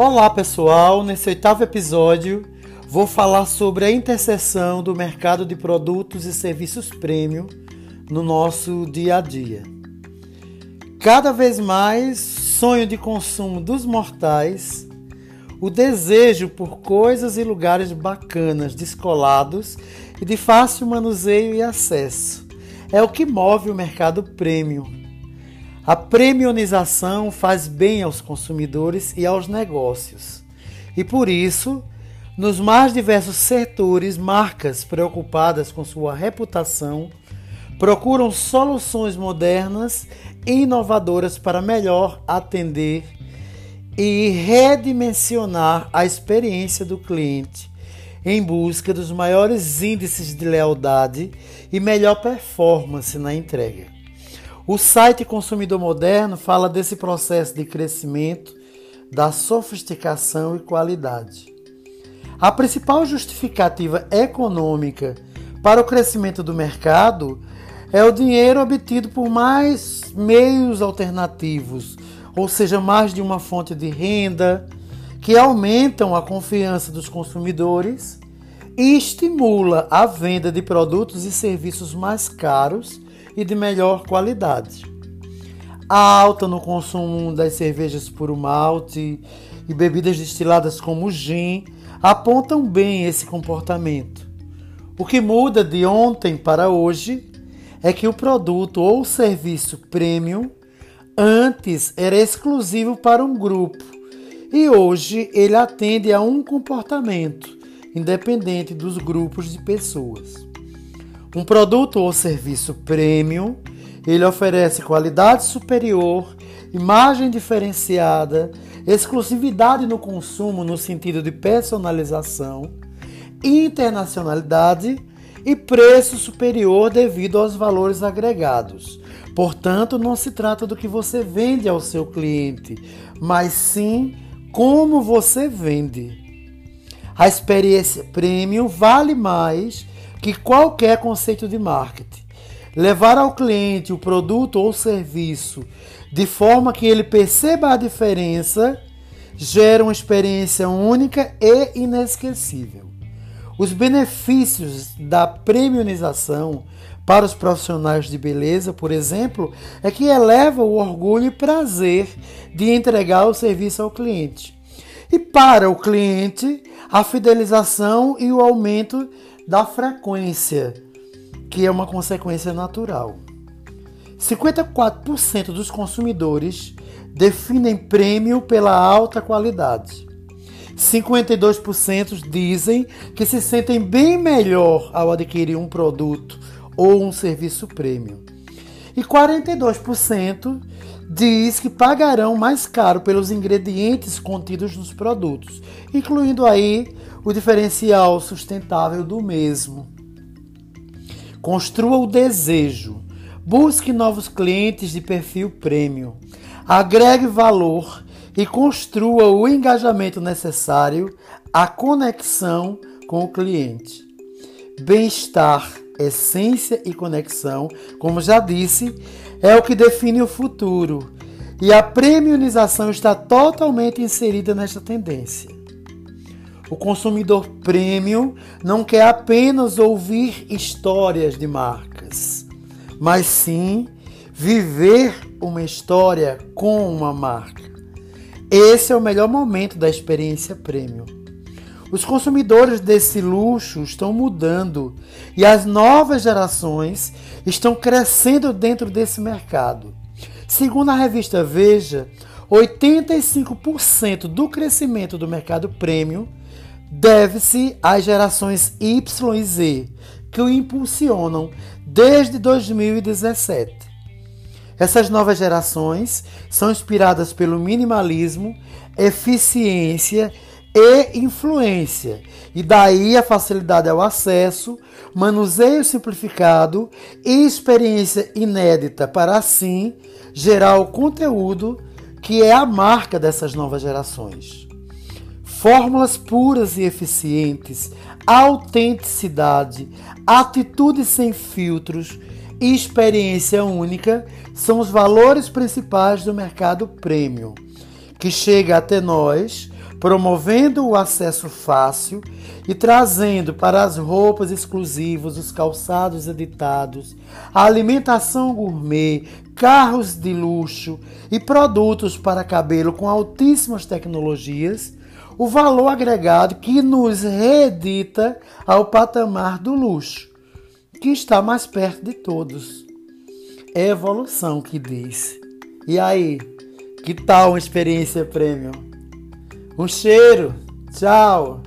Olá pessoal, nesse oitavo episódio vou falar sobre a interseção do mercado de produtos e serviços premium no nosso dia a dia. Cada vez mais, sonho de consumo dos mortais, o desejo por coisas e lugares bacanas, descolados e de fácil manuseio e acesso é o que move o mercado premium. A premiumização faz bem aos consumidores e aos negócios. E por isso, nos mais diversos setores, marcas preocupadas com sua reputação procuram soluções modernas e inovadoras para melhor atender e redimensionar a experiência do cliente em busca dos maiores índices de lealdade e melhor performance na entrega. O site Consumidor Moderno fala desse processo de crescimento, da sofisticação e qualidade. A principal justificativa econômica para o crescimento do mercado é o dinheiro obtido por mais meios alternativos, ou seja, mais de uma fonte de renda, que aumentam a confiança dos consumidores e estimula a venda de produtos e serviços mais caros e de melhor qualidade. A alta no consumo das cervejas puro malte e bebidas destiladas como gin apontam bem esse comportamento. O que muda de ontem para hoje é que o produto ou serviço premium antes era exclusivo para um grupo e hoje ele atende a um comportamento, independente dos grupos de pessoas. Um produto ou serviço premium, ele oferece qualidade superior, imagem diferenciada, exclusividade no consumo no sentido de personalização, internacionalidade e preço superior devido aos valores agregados. Portanto, não se trata do que você vende ao seu cliente, mas sim como você vende. A experiência premium vale mais que qualquer conceito de marketing. Levar ao cliente o produto ou serviço de forma que ele perceba a diferença gera uma experiência única e inesquecível. Os benefícios da premiumização para os profissionais de beleza, por exemplo, é que eleva o orgulho e prazer de entregar o serviço ao cliente. E para o cliente, a fidelização e o aumento da frequência, que é uma consequência natural. 54% dos consumidores definem prêmio pela alta qualidade. 52% dizem que se sentem bem melhor ao adquirir um produto ou um serviço premium. E 42% diz que pagarão mais caro pelos ingredientes contidos nos produtos, incluindo aí o diferencial sustentável do mesmo. Construa o desejo. Busque novos clientes de perfil premium. Agregue valor e construa o engajamento necessário à conexão com o cliente. Bem-estar essência e conexão, como já disse, é o que define o futuro. E a premiumização está totalmente inserida nesta tendência. O consumidor premium não quer apenas ouvir histórias de marcas, mas sim viver uma história com uma marca. Esse é o melhor momento da experiência premium. Os consumidores desse luxo estão mudando e as novas gerações estão crescendo dentro desse mercado. Segundo a revista Veja, 85% do crescimento do mercado premium deve-se às gerações Y e Z, que o impulsionam desde 2017. Essas novas gerações são inspiradas pelo minimalismo, eficiência e influência. E daí a facilidade ao acesso, manuseio simplificado e experiência inédita para assim gerar o conteúdo que é a marca dessas novas gerações. Fórmulas puras e eficientes, autenticidade, atitude sem filtros e experiência única são os valores principais do mercado premium, que chega até nós promovendo o acesso fácil e trazendo para as roupas exclusivas, os calçados editados, a alimentação gourmet, carros de luxo e produtos para cabelo com altíssimas tecnologias, o valor agregado que nos reedita ao patamar do luxo, que está mais perto de todos. É evolução que diz. E aí, que tal uma experiência premium? Um cheiro. Tchau.